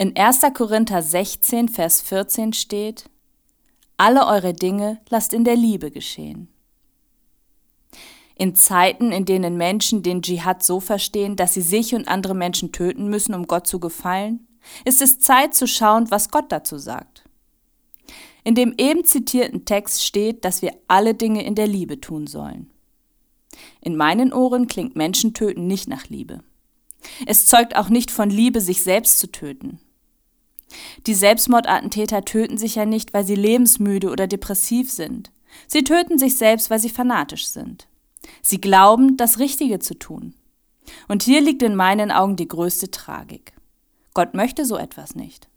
In 1. Korinther 16, Vers 14 steht, Alle eure Dinge lasst in der Liebe geschehen. In Zeiten, in denen Menschen den Dschihad so verstehen, dass sie sich und andere Menschen töten müssen, um Gott zu gefallen, ist es Zeit zu schauen, was Gott dazu sagt. In dem eben zitierten Text steht, dass wir alle Dinge in der Liebe tun sollen. In meinen Ohren klingt Menschentöten nicht nach Liebe. Es zeugt auch nicht von Liebe, sich selbst zu töten. Die Selbstmordattentäter töten sich ja nicht, weil sie lebensmüde oder depressiv sind. Sie töten sich selbst, weil sie fanatisch sind. Sie glauben, das Richtige zu tun. Und hier liegt in meinen Augen die größte Tragik. Gott möchte so etwas nicht.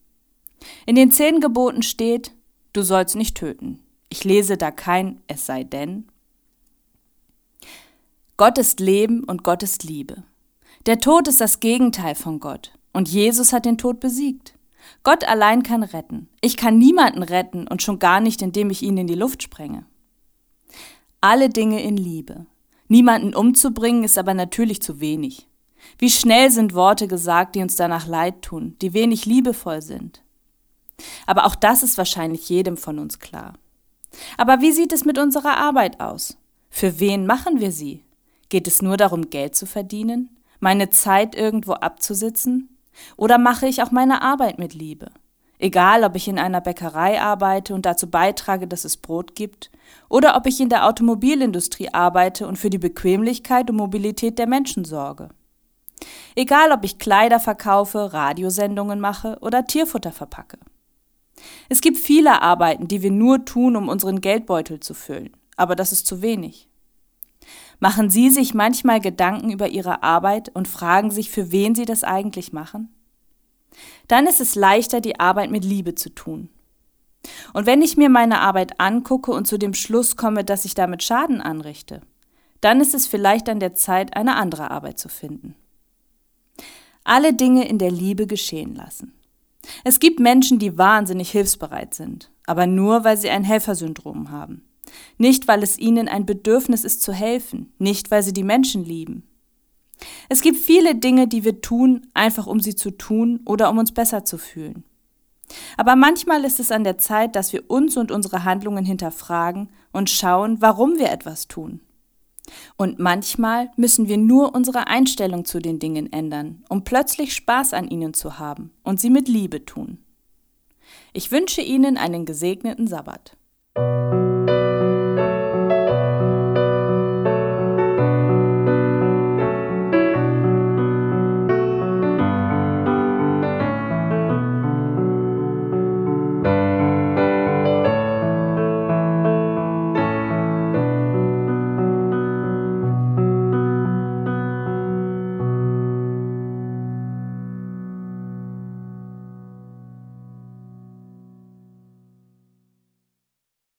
In den zehn Geboten steht, du sollst nicht töten. Ich lese da kein es sei denn. Gott ist Leben und Gott ist Liebe. Der Tod ist das Gegenteil von Gott. Und Jesus hat den Tod besiegt. Gott allein kann retten. Ich kann niemanden retten und schon gar nicht, indem ich ihn in die Luft sprenge. Alle Dinge in Liebe. Niemanden umzubringen ist aber natürlich zu wenig. Wie schnell sind Worte gesagt, die uns danach leid tun, die wenig liebevoll sind. Aber auch das ist wahrscheinlich jedem von uns klar. Aber wie sieht es mit unserer Arbeit aus? Für wen machen wir sie? Geht es nur darum, Geld zu verdienen? Meine Zeit irgendwo abzusitzen? Oder mache ich auch meine Arbeit mit Liebe? Egal, ob ich in einer Bäckerei arbeite und dazu beitrage, dass es Brot gibt, oder ob ich in der Automobilindustrie arbeite und für die Bequemlichkeit und Mobilität der Menschen sorge. Egal, ob ich Kleider verkaufe, Radiosendungen mache oder Tierfutter verpacke. Es gibt viele Arbeiten, die wir nur tun, um unseren Geldbeutel zu füllen, aber das ist zu wenig. Machen Sie sich manchmal Gedanken über Ihre Arbeit und fragen sich, für wen Sie das eigentlich machen? Dann ist es leichter, die Arbeit mit Liebe zu tun. Und wenn ich mir meine Arbeit angucke und zu dem Schluss komme, dass ich damit Schaden anrichte, dann ist es vielleicht an der Zeit, eine andere Arbeit zu finden. Alle Dinge in der Liebe geschehen lassen. Es gibt Menschen, die wahnsinnig hilfsbereit sind, aber nur, weil sie ein Helfersyndrom haben. Nicht, weil es ihnen ein Bedürfnis ist zu helfen, nicht, weil sie die Menschen lieben. Es gibt viele Dinge, die wir tun, einfach um sie zu tun oder um uns besser zu fühlen. Aber manchmal ist es an der Zeit, dass wir uns und unsere Handlungen hinterfragen und schauen, warum wir etwas tun. Und manchmal müssen wir nur unsere Einstellung zu den Dingen ändern, um plötzlich Spaß an ihnen zu haben und sie mit Liebe tun. Ich wünsche Ihnen einen gesegneten Sabbat.